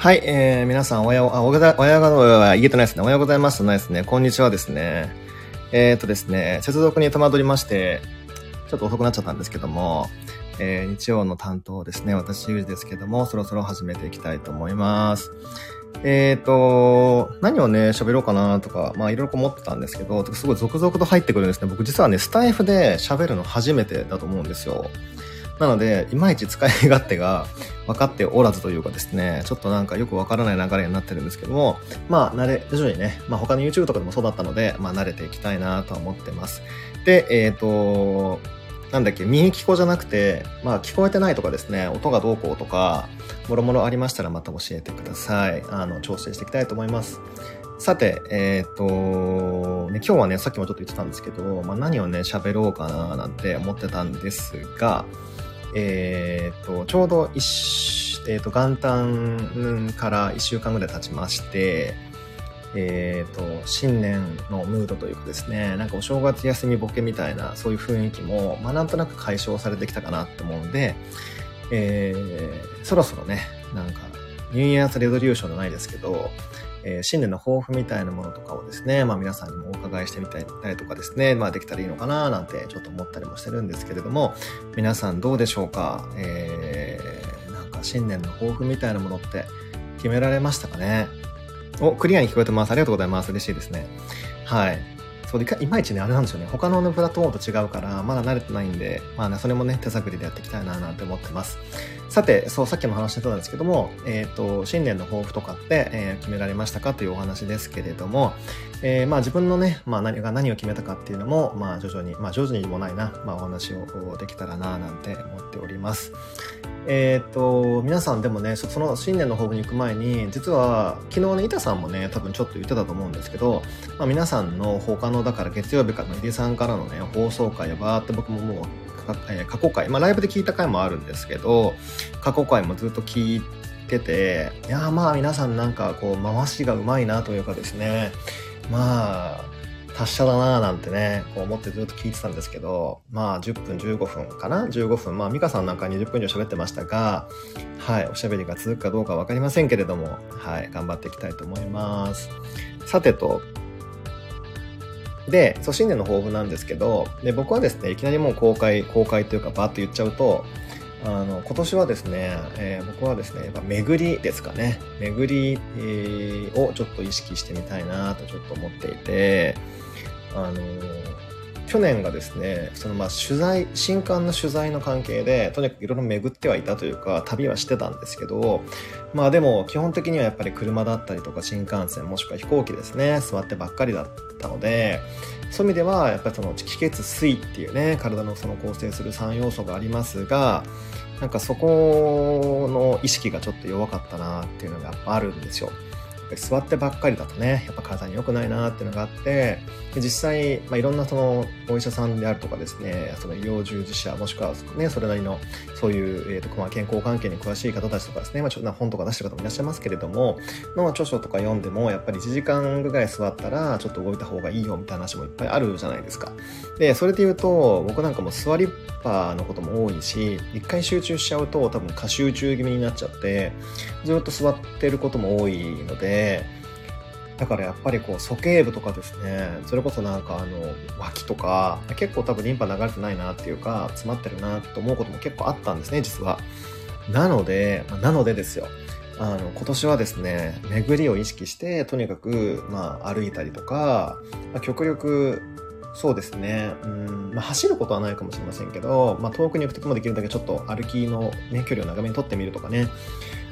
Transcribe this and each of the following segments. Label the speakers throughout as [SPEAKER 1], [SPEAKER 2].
[SPEAKER 1] はい、えー、皆さんおはよう、あ、おはよう、おはよう、は言えてないですね。おはようございますないですね。こんにちはですね。えー、っとですね、接続に戸惑りまして、ちょっと遅くなっちゃったんですけども、えー、日曜の担当ですね、私、ゆうじですけども、そろそろ始めていきたいと思います。えっ、ー、と、何をね、喋ろうかなとか、まあいろいろ思ってたんですけど、すごい続々と入ってくるんですね。僕実はね、スタイフで喋るの初めてだと思うんですよ。なので、いまいち使い勝手が分かっておらずというかですね、ちょっとなんかよくわからない流れになってるんですけども、まあ、慣れ、徐々にね、まあ他の YouTube とかでもそうだったので、まあ慣れていきたいなと思ってます。で、えっ、ー、と、なんだっけ、耳聞こじゃなくて、まあ聞こえてないとかですね、音がどうこうとか、もろもろありましたらまた教えてください。あの、調整していきたいと思います。さて、えっ、ー、と、ね、今日はね、さっきもちょっと言ってたんですけど、まあ何をね、喋ろうかななんて思ってたんですが、えっ、と、ちょうど一、えっ、と、元旦から1週間ぐらい経ちまして、えっ、ー、と、新年のムードというかですね、なんかお正月休みボケみたいな、そういう雰囲気も、まあなんとなく解消されてきたかなって思うんで、えー、そろそろね、なんか、ニューイヤーズレゾリューションじゃないですけど、えー、新年の抱負みたいなものとかをですね、まあ皆さんにもお伺いしてみたりとかですね、まあできたらいいのかななんてちょっと思ったりもしてるんですけれども、皆さんどうでしょうか？えー、なんか新年の抱負みたいなものって決められましたかね？お、クリアに聞こえてます。ありがとうございます。嬉しいですね。はい。そうでいまいちね、あれなんですよね。他の、プラットフォームと違うから、まだ慣れてないんで、まあね、それもね、手探りでやっていきたいななんて思ってます。さて、そう、さっきも話してたんですけども、えっ、ー、と、新年の抱負とかって、えー、決められましたかというお話ですけれども、えー、まあ自分のね、まあ何が何を決めたかっていうのも、まあ徐々に、まあ徐々にもないな、まあお話をできたらななんて思っております。えっ、と、皆さんでもね、その新年の抱負に行く前に、実は昨日ね、板さんもね、多分ちょっと言ってたと思うんですけど、まあ皆さんの他の、だから月曜日からの入江さんからのね、放送回やバーって僕ももうえ過去回、まあ、ライブで聞いた回もあるんですけど、過去回もずっと聞いてて、いやまあ皆さんなんかこう回しがうまいなというかですね、まあ、達者だなぁなんてね、こう思ってずっと聞いてたんですけど、まあ10分15分かな ?15 分。まあ美香さんなんか20分以上喋ってましたが、はい、おしゃべりが続くかどうかわかりませんけれども、はい、頑張っていきたいと思います。さてと、で、そう、新年の抱負なんですけど、で、僕はですね、いきなりもう公開、公開というかバーっと言っちゃうと、あの、今年はですね、えー、僕はですね、やっぱ巡りですかね。巡り、えー、をちょっと意識してみたいなとちょっと思っていて、あの去年がですね、そのまあ取材、新刊の取材の関係で、とにかくいろいろ巡ってはいたというか、旅はしてたんですけど、まあでも基本的にはやっぱり車だったりとか新幹線もしくは飛行機ですね、座ってばっかりだったので、そういう意味ではやっぱりその気血水っていうね、体のその構成する3要素がありますが、なんかそこの意識がちょっと弱かったなっていうのがやっぱあるんですよ。ぱり座ってばっかりだとね、やっぱ体に良くないなっていうのがあって、で実際、まあ、いろんなそのお医者さんであるとかですね、その医療従事者、もしくはね、それなりのそういう、えーとまあ、健康関係に詳しい方たちとかですね、まあ、ちょっと本とか出してる方もいらっしゃいますけれども、の著書とか読んでも、やっぱり1時間ぐらい座ったら、ちょっと動いた方がいいよみたいな話もいっぱいあるじゃないですか。で、それで言うと、僕なんかも座りっぱのことも多いし、一回集中しちゃうと多分過集中気味になっちゃって、ずっと座ってることも多いので、だからやっぱりこう鼠径部とかですねそれこそなんかあの脇とか結構多分リンパ流れてないなっていうか詰まってるなと思うことも結構あったんですね実はなので、なのでですよあの今年はですね巡りを意識してとにかく、まあ、歩いたりとか、まあ、極力そうですね。うん、まあ、走ることはないかもしれませんけど、まあ、遠くに行くときもできるだけちょっと歩きの、ね、距離を長めに取ってみるとかね。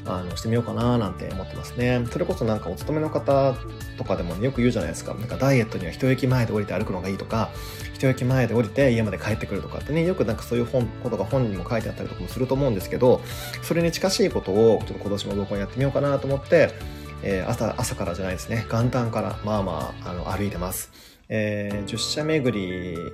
[SPEAKER 1] あのしてみようかななんて思ってますね。それこそなんかお勤めの方とかでも、ね、よく言うじゃないですか。なんかダイエットには一駅前で降りて歩くのがいいとか、一駅前で降りて家まで帰ってくるとかってね、よくなんかそういう本、ことが本にも書いてあったりとかもすると思うんですけど、それに近しいことをちょっと今年も僕はやってみようかなと思って、えー、朝、朝からじゃないですね。元旦から、まあまあ、あの、歩いてます。えー、10社巡り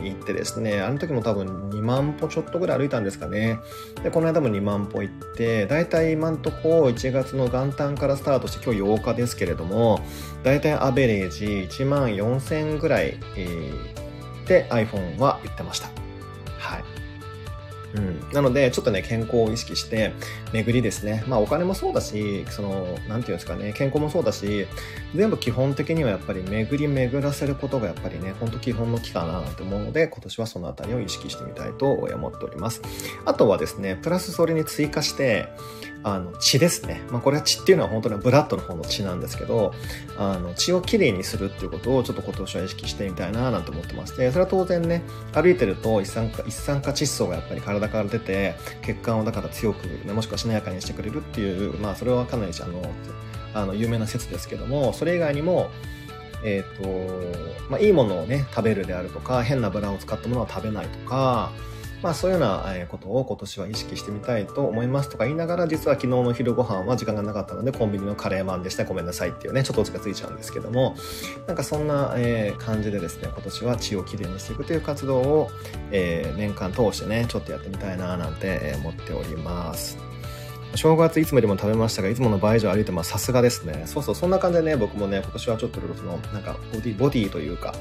[SPEAKER 1] に行ってですね、あの時も多分2万歩ちょっとぐらい歩いたんですかね。で、この間も2万歩行って、だいたい今んとこ1月の元旦からスタートして今日8日ですけれども、だいたいアベレージ1万4000ぐらい、えー、で iPhone は行ってました。はい。うん。なので、ちょっとね、健康を意識して、巡りですね。まあ、お金もそうだし、その、なんていうんですかね、健康もそうだし、全部基本的にはやっぱり巡り巡らせることがやっぱりね、ほんと基本の木かなと思うので、今年はそのあたりを意識してみたいと思っております。あとはですね、プラスそれに追加して、あの、血ですね。まあ、これは血っていうのは本当にブラッドの方の血なんですけど、あの、血をきれいにするっていうことをちょっと今年は意識してみたいななんて思ってまして、それは当然ね、歩いてると一酸化、一酸化窒素がやっぱり体から出て、血管をだから強く、ね、もしくはしなやかにしてくれるっていう、まあ、それはかなり、あの、あの、有名な説ですけども、それ以外にも、えっ、ー、と、まあ、いいものをね、食べるであるとか、変なブランを使ったものは食べないとか、まあそういうようなことを今年は意識してみたいと思いますとか言いながら、実は昨日の昼ご飯は時間がなかったのでコンビニのカレーマンでしたごめんなさいっていうね、ちょっと落ちがついちゃうんですけども、なんかそんな、感じでですね、今年は血をきれいにしていくという活動を、年間通してね、ちょっとやってみたいななんて思っております。正月いつもよりも食べましたが、いつもの倍以上歩いてます。さすがですね。そうそう、そんな感じでね、僕もね、今年はちょっとその、なんかボディ、ボディというか、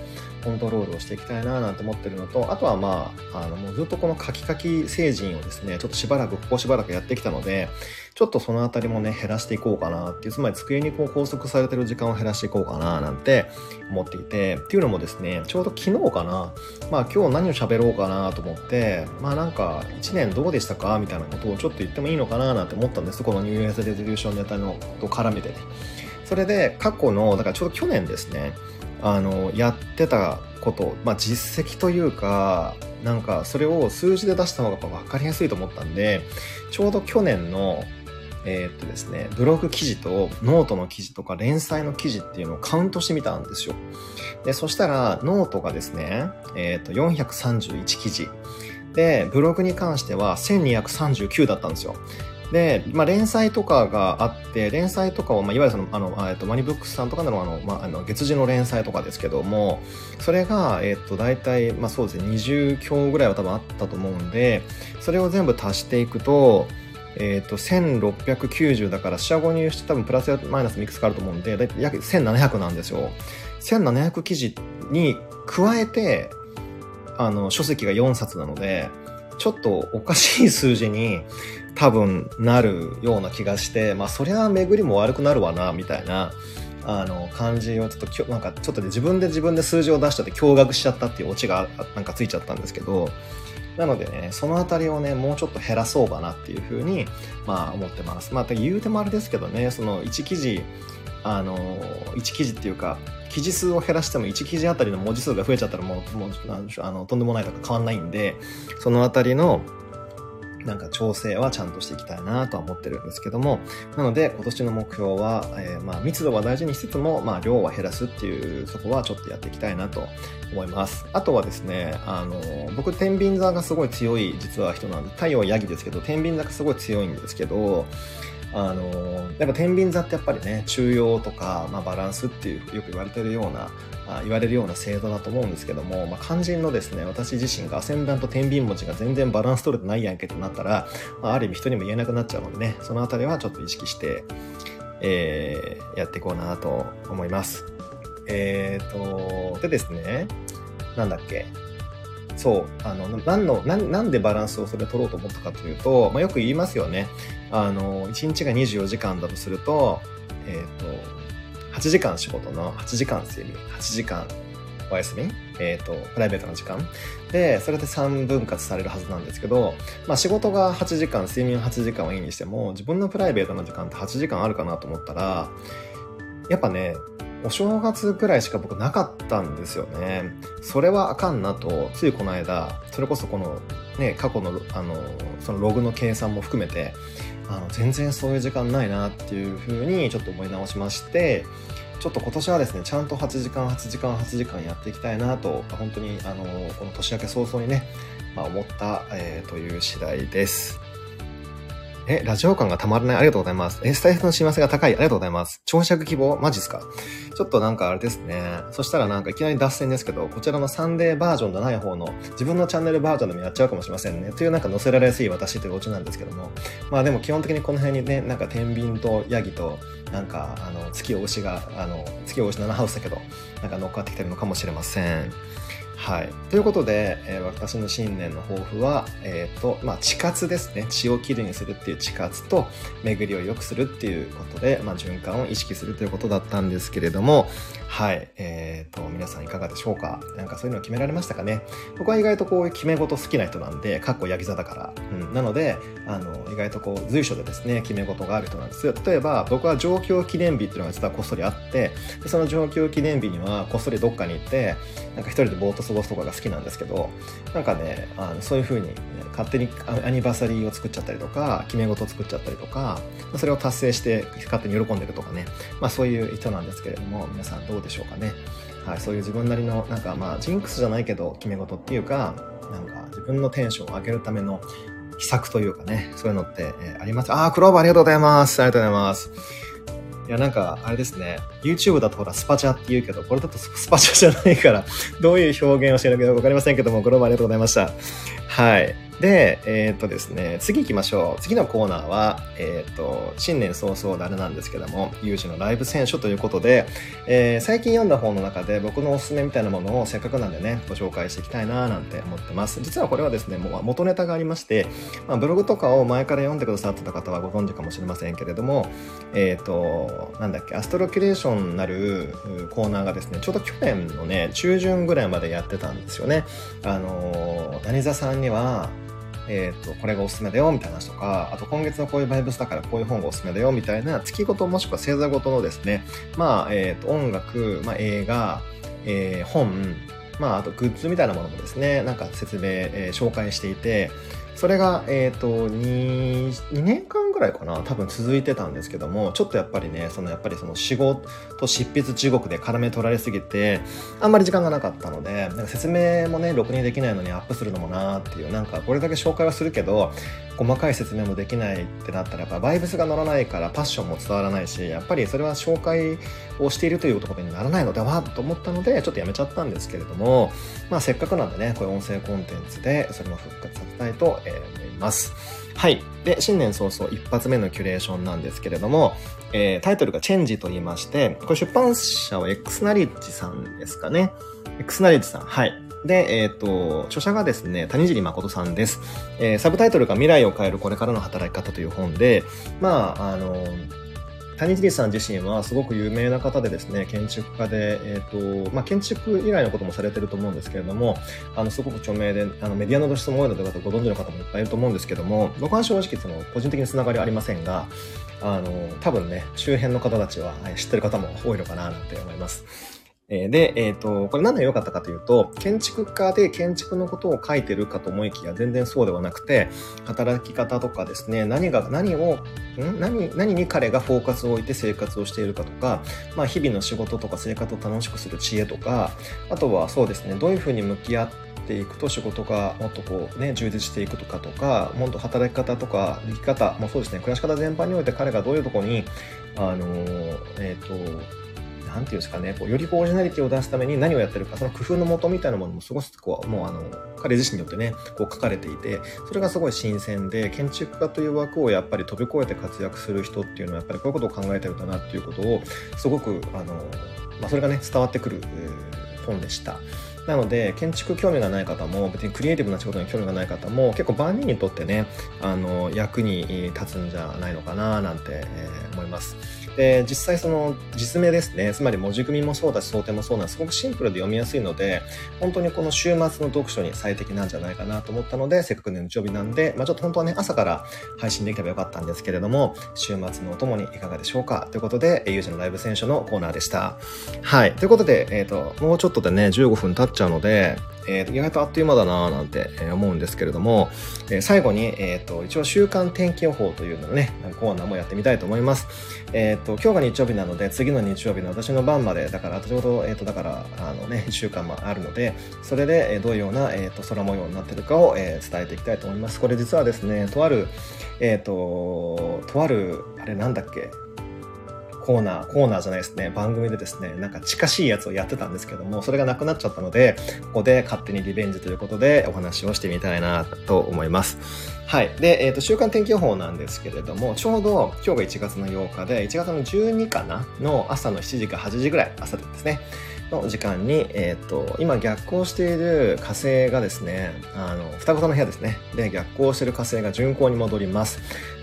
[SPEAKER 1] コントロールをしていきたいななんて思ってるのと、あとはまあ、あの、もうずっとこのカキカキ成人をですね、ちょっとしばらく、ここしばらくやってきたので、ちょっとそのあたりもね、減らしていこうかなっていう、つまり机にこう拘束されてる時間を減らしていこうかななんて思っていて、っていうのもですね、ちょうど昨日かな、まあ今日何を喋ろうかなと思って、まあなんか1年どうでしたか？みたいなことをちょっと言ってもいいのかななんて思ったんです。この New Year's resolution ネタのと絡めてね。それで過去の、だからちょうど去年ですね、あの、やってたこと、まあ実績というか、なんかそれを数字で出した方が分かりやすいと思ったんで、ちょうど去年のえー、っとですね、ブログ記事とノートの記事とか連載の記事っていうのをカウントしてみたんですよ。で、そしたらノートがですね、えー、っと431記事。で、ブログに関しては1239だったんですよ。で、まあ、連載とかがあって、連載とかを、まあ、いわゆるその、あの、えっと、マイナビブックスさんとかの、あの、まあ、あの、月次の連載とかですけども、それが、えっと、大体、まあ、そうですね、20強ぐらいは多分あったと思うんで、それを全部足していくと、えっ、ー、と、1690だから、四捨五入して多分プラスやマイナスミックスがあると思うんで、だいたい約1700なんですよ。1700記事に加えて、あの、書籍が4冊なので、ちょっとおかしい数字に多分なるような気がして、まあそりゃ巡りも悪くなるわな、みたいな、あの、感じをちょっと、なんかちょっとで自分で自分で数字を出しちゃって驚愕しちゃったっていうオチがなんかついちゃったんですけど、なのでね、そのあたりをね、もうちょっと減らそうかなっていうふうに、まあ思ってます。まあ言うてもあれですけどね、その1記事、あの、1記事っていうか、記事数を減らしても1記事あたりの文字数が増えちゃったらもう、もうあのとんでもないとか変わんないんで、そのあたりの、なんか調整はちゃんとしていきたいなとは思ってるんですけども、なので今年の目標は、えー、まあ密度は大事にしつつも、まあ量は減らすっていう、そこはちょっとやっていきたいなと思います。あとはですね、あの、僕、天秤座がすごい強い実は人なんで、太陽はヤギですけど、天秤座がすごい強いんですけど、あの、やっぱ天秤座ってやっぱりね、中庸とか、まあ、バランスっていうよく言われてるような、あ言われるような制度だと思うんですけども、まあ、肝心のですね、私自身がアセンダント天秤持ちが全然バランス取れてないやんけってなったら、まあ、ある意味人にも言えなくなっちゃうのでね、そのあたりはちょっと意識して、えー、やっていこうなと思います。えーと、でですね、なんだっけ、そう、あの、何の、なんでバランスをそれ取ろうと思ったかというと、まあ、よく言いますよね。あの、1日が24時間だとすると、えっ、ー、と、8時間仕事の8時間睡眠、8時間お休み、えっ、ー、と、プライベートな時間。で、それで3分割されるはずなんですけど、まあ仕事が8時間、睡眠8時間はいいにしても、自分のプライベートな時間って8時間あるかなと思ったら、やっぱね、お正月くらいしか僕なかったんですよね。それはあかんなと、ついこの間、それこそこのね、過去の、あの、そのログの計算も含めて、あの、全然そういう時間ないなっていうふうにちょっと思い直しまして、ちょっと今年はですね、ちゃんと8時間、8時間、8時間やっていきたいなと、本当に、あの、この年明け早々にね、まあ、思った、えー、という次第です。え、ラジオ感がたまらない。ありがとうございます。え、スタイフの幸せが高い。ありがとうございます。長尺希望マジっすか？ちょっとなんかあれですね。そしたらなんかいきなり脱線ですけど、こちらのサンデーバージョンじゃない方の自分のチャンネルバージョンでもやっちゃうかもしれませんね。というなんか載せられやすい私というオチなんですけども。まあでも基本的にこの辺にね、なんか天秤とヤギと、なんかあの、月お牛が、あの、月お牛7ハウスだけど、なんか乗っかってきてるのかもしれません。はい。ということで、えー、私の新年の抱負は、えっ、ー、と、まあ、地活ですね。血をきれいにするっていう地活と、巡りを良くするっていうことで、まあ、循環を意識するということだったんですけれども、はい。えっ、ー、と、皆さんいかがでしょうか？なんかそういうの決められましたかね？僕は意外とこういう決め事好きな人なんで、かっこヤギ座だから。うん。なので、あの、意外とこう、随所でですね、決め事がある人なんですよ。例えば、僕は上京記念日っていうのが実はこっそりあって、その上京記念日にはこっそりどっかに行って、なんか一人でぼーっと過ごすとかが好きなんですけどなんかねあのそういう風に、ね、勝手にアニバーサリーを作っちゃったりとか決め事を作っちゃったりとかそれを達成して勝手に喜んでるとかね、まあ、そういう人なんですけれども皆さんどうでしょうかね、はい、そういう自分なりのなんかまあジンクスじゃないけど決め事っていうかなんか自分のテンションを上げるための秘策というかね、そういうのって、え、あります。あー、クローバーありがとうございます。ありがとうございます。いや、なんか、あれですね。YouTube だとほら、スパチャって言うけど、これだとスパチャじゃないから、どういう表現をしてるのかわかりませんけども、グローバーありがとうございました。はい。で、えー、っとですね、次行きましょう。次のコーナーは、えー、っと、新年早々であれなんですけども、有事のライブ選手ということで、えー、最近読んだ本の中で僕のおすすめみたいなものをせっかくなんでね、ご紹介していきたいななんて思ってます。実はこれはですね、もう元ネタがありまして、まあ、ブログとかを前から読んでくださってた方はご存知かもしれませんけれども、えっと、なんだっけ、アストロキュレーションなるコーナーがですね、ちょうど去年のね、中旬ぐらいまでやってたんですよね。あの、谷座さんには、えっ、ー、と、これがおすすめだよ、みたいな話とか、あと今月のこういうバイブスだからこういう本がおすすめだよ、みたいな月ごともしくは星座ごとのですね、まあ、えっ、ー、と、音楽、まあ、映画、えー、本、まあ、あとグッズみたいなものもですね、なんか説明、えー、紹介していて、それが、えっ、ー、と2、2年間ぐらいかな、多分続いてたんですけども、ちょっとやっぱりね、そのやっぱりその仕事執筆中国で絡め取られすぎて、あんまり時間がなかったので、なんか説明もね、ろくにできないのにアップするのもなーっていう、なんかこれだけ紹介はするけど、細かい説明もできないってなったらやっぱバイブスが乗らないからパッションも伝わらないしやっぱりそれは紹介をしているというところにならないのではと思ったのでちょっとやめちゃったんですけれどもまあせっかくなんでねこういう音声コンテンツでそれも復活させたいと、思います。はい。で、新年早々一発目のキュレーションなんですけれども、えー、タイトルがチェンジと言いまして、これ出版社は X ナリッジさんですかね。X ナリッジさん。はい。で、えっ、ー、と、著者がですね、谷尻誠さんです。えー、サブタイトルが未来を変えるこれからの働き方という本で、まあ、あの、谷尻さん自身はすごく有名な方でですね、建築家で、えっ、ー、と、まあ、建築以外のこともされてると思うんですけれども、あの、すごく著名で、あの、メディアの露出も多いので、ご存知の方もいっぱいいると思うんですけども、僕は正直、その、個人的につながりはありませんが、あの、多分ね、周辺の方たちは知ってる方も多いのかな、なんて思います。で、えっ、ー、と、これ何が良かったかというと、建築家で建築のことを書いてるかと思いきや全然そうではなくて、働き方とかですね、何が、何を、ん？何、何に彼がフォーカスを置いて生活をしているかとか、まあ日々の仕事とか生活を楽しくする知恵とか、あとはそうですね、どういうふうに向き合っていくと仕事がもっとこうね、充実していくとかとか、もっと働き方とか生き方もそうですね、暮らし方全般において彼がどういうとこに、あの、えっ、ー、と、なんていうんですかね、こうよりこうオリジナリティを出すために何をやってるか、その工夫のもとみたいなものもすごくこう、もうあの、彼自身によってね、こう書かれていて、それがすごい新鮮で、建築家という枠をやっぱり飛び越えて活躍する人っていうのは、やっぱりこういうことを考えてるんだなっていうことを、すごく、あの、まあ、それがね、伝わってくる、本でした。なので、建築興味がない方も、別にクリエイティブな仕事に興味がない方も、結構万人にとってね、あの、役に立つんじゃないのかな、なんて、えー、思います。で、実際その実名ですね、つまり文字組みもそうだし、想定もそうなんですごくシンプルで読みやすいので、本当にこの週末の読書に最適なんじゃないかなと思ったので、せっかくの日曜日なんで、まあちょっと本当はね、朝から配信できればよかったんですけれども、週末のお供にいかがでしょうかということで、有事のライブ選手のコーナーでした。はい。ということで、えっ、ー、と、もうちょっとでね、15分経っちゃうので、えー、意外とあっという間だなぁなんて思うんですけれども、えー、最後に、えっ、ー、と、一応週間天気予報というのね、コーナーもやってみたいと思います。えっ、と、今日が日曜日なので、次の日曜日の私の番まで、だから、ちょうど、えっ、と、だから、あのね、1週間もあるので、それで、えどういうような、えっ、と、空模様になってるかを、え伝えていきたいと思います。これ実はですね、とある、えっ、と、とある、あれなんだっけ、コーナー、コーナーじゃないですね、番組でですね、なんか近しいやつをやってたんですけども、それがなくなっちゃったので、ここで勝手にリベンジということでお話をしてみたいなと思います。はい。で、えっ、ー、と、週間天気予報なんですけれども、ちょうど今日が1月の8日で、1月の12かなの朝の7時か8時ぐらい、朝ですね。の時間に、えっ、と、今逆行している火星がですね、あの、双子座の部屋ですね。で、逆行している火星が巡行に戻ります。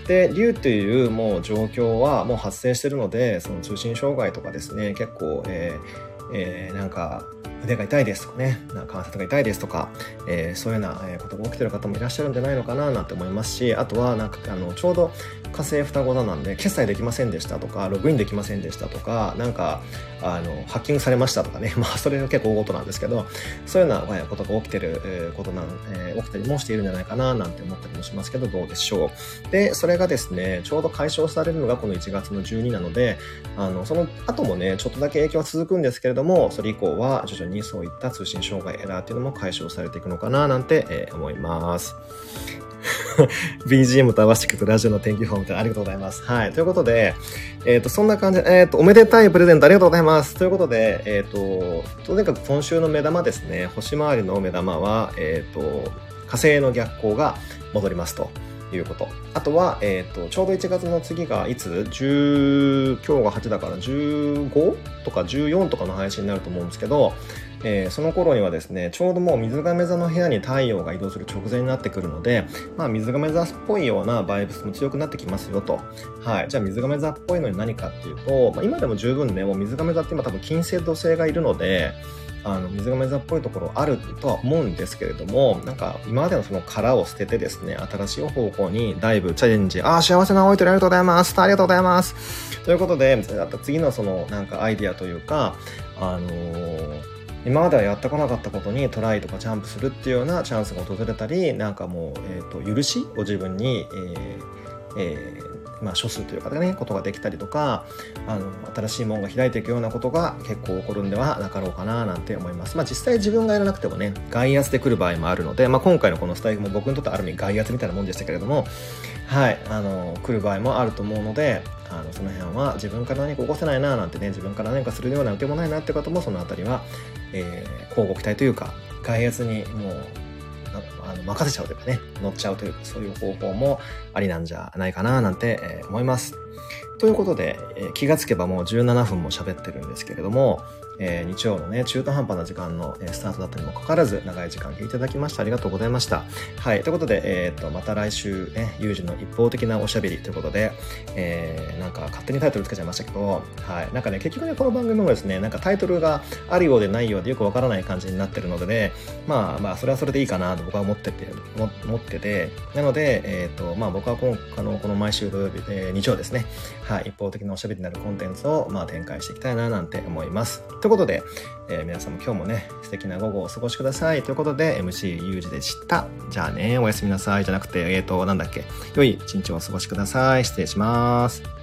[SPEAKER 1] で、竜というもう状況はもう発生してるので、その通信障害とかですね、結構、えーえー、なんか、腕が痛いですとかね、なか関節が痛いですとか、えー、そういうようなことが起きてる方もいらっしゃるんじゃないのかななんて思いますし、あとはなんかあのちょうど火星双子座なんで決済できませんでしたとか、ログインできませんでしたとか、なんかあのハッキングされましたとかね、まあそれが結構大事なんですけど、そういうようなことが起きてることなん、えー、起きたりもしているんじゃないかななんて思ったりもしますけど、どうでしょう。で、それがですね、ちょうど解消されるのがこの1月の12なので、あの、その後もね、ちょっとだけ影響は続くんですけれども、それ以降は徐々ににそういった通信障害エラーっていうのも解消されていくのかななんて、えー、思います。BGM と合わせていくとラジオの天気予報みたいなありがとうございます。はい。ということで、えっ、ー、と、そんな感じで、えっ、ー、と、おめでたいプレゼントありがとうございます。ということで、えっ、ー、と、とにかく今週の目玉ですね、星回りの目玉は、えっ、と、火星の逆行が戻りますと。いうこと。あとは、えっ、ー、と、ちょうど1月の次がいつ ?10、今日が8だから 15? とか14とかの配信になると思うんですけど、えー、その頃にはですね、ちょうどもう水亀座の部屋に太陽が移動する直前になってくるので、まあ水亀座っぽいようなバイブスも強くなってきますよと。はい。じゃあ水亀座っぽいのに何かっていうと、まあ、今でも十分ね、もう水亀座って今多分金星土星がいるので、あの水亀座っぽいところあるとは思うんですけれどもなんか今までのその殻を捨ててですね新しい方向にだいぶチャレンジああ幸せな青い鳥ありがとうございますありがとうございますということで次のそのなんかアイディアというかあのー今まではやってこなかったことにトライとかジャンプするっていうようなチャンスが訪れたりなんかもう、えーと、許しを自分に、えーえーまあ、処すというかねことができたりとかあの新しい門が開いていくようなことが結構起こるんではなかろうかななんて思います。まあ、実際自分がやらなくてもね外圧で来る場合もあるので、まあ、今回のこのスタイルも僕にとってある意味外圧みたいなもんでしたけれどもはいあの来る場合もあると思うのであのその辺は自分から何か起こせないななんてね自分から何かするような受けもないなって方もその辺りは、えー、交互期待というか外圧にもうあの任せちゃうというかね、乗っちゃうというか、そういう方法もありなんじゃないかななんて、え、思います。ということで、え、気がつけばもう17分も喋ってるんですけれども、えー、日曜のね、中途半端な時間の、え、スタートだったにもかかわらず、長い時間聞いていただきましてありがとうございました。はい。ということで、えっ、と、また来週ね、有事の一方的なおしゃべりということで、えー、なんか勝手にタイトルつけちゃいましたけど、はい。なんかね、結局ね、この番組もですね、なんかタイトルがあるようでないようでよくわからない感じになってるのでね、まあまあ、それはそれでいいかなと僕は思ってて、思ってて、なので、えっ、と、まあ僕は今あのこの毎週土曜日、えー、日曜ですね、はい、一方的なおしゃべりになるコンテンツを、まあ、展開していきたいななんて思います。とことで、えー、皆さんも今日もね、素敵な午後をお過ごしください。ということで、MC ゆうじでした。じゃあね、おやすみなさい。じゃなくて、えっ、ー、と、なんだっけ。良い一日をお過ごしください。失礼します。